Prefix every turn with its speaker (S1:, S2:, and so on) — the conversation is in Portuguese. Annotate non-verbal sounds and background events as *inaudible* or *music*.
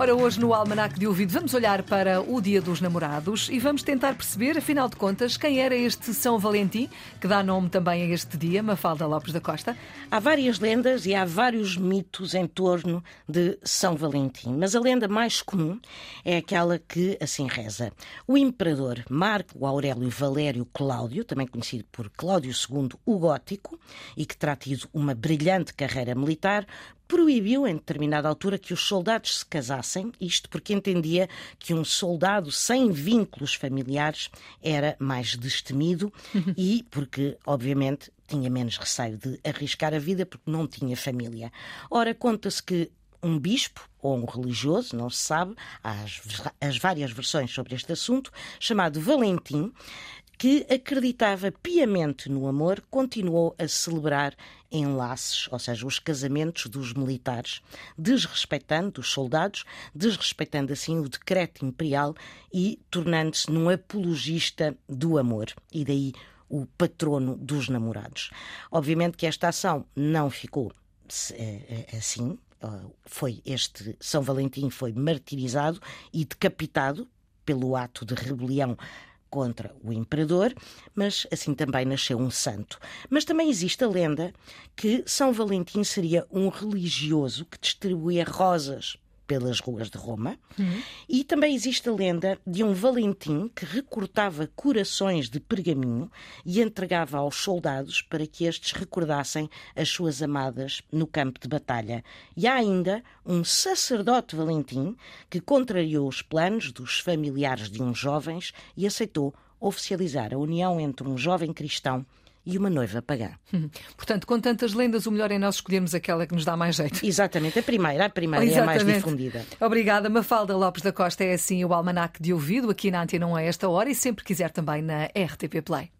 S1: Ora, hoje no Almanac de Ouvido vamos olhar para o Dia dos Namorados e vamos tentar perceber, afinal de contas, quem era este São Valentim, que dá nome também a este dia, Mafalda Lopes da Costa.
S2: Há várias lendas e há vários mitos em torno de São Valentim, mas a lenda mais comum é aquela que assim reza. O imperador Marco Aurélio Valério Cláudio, também conhecido por Cláudio II o Gótico, e que terá tido uma brilhante carreira militar, proibiu em determinada altura que os soldados se casassem, isto porque entendia que um soldado sem vínculos familiares era mais destemido e porque, obviamente, tinha menos receio de arriscar a vida porque não tinha família. Ora, conta-se que um bispo ou um religioso, não se sabe, há as, as várias versões sobre este assunto, chamado Valentim, que acreditava piamente no amor, continuou a celebrar enlaces, ou seja, os casamentos dos militares, desrespeitando os soldados, desrespeitando assim o decreto imperial e tornando-se num apologista do amor. E daí o patrono dos namorados. Obviamente que esta ação não ficou eh, eh, assim. Foi este São Valentim foi martirizado e decapitado pelo ato de rebelião contra o imperador, mas assim também nasceu um santo. Mas também existe a lenda que São Valentim seria um religioso que distribuía rosas pelas ruas de Roma. Uhum. E também existe a lenda de um Valentim que recortava corações de pergaminho e entregava aos soldados para que estes recordassem as suas amadas no campo de batalha. E há ainda um sacerdote Valentim que contrariou os planos dos familiares de uns jovens e aceitou oficializar a união entre um jovem cristão e uma noiva pagã. *laughs*
S1: Portanto, com tantas lendas, o melhor é nós escolhermos aquela que nos dá mais jeito.
S2: Exatamente, a primeira, a primeira Exatamente. é a mais difundida.
S1: Obrigada, Mafalda Lopes da Costa. É assim o Almanac de Ouvido, aqui na Antena 1 a esta hora e sempre quiser também na RTP Play.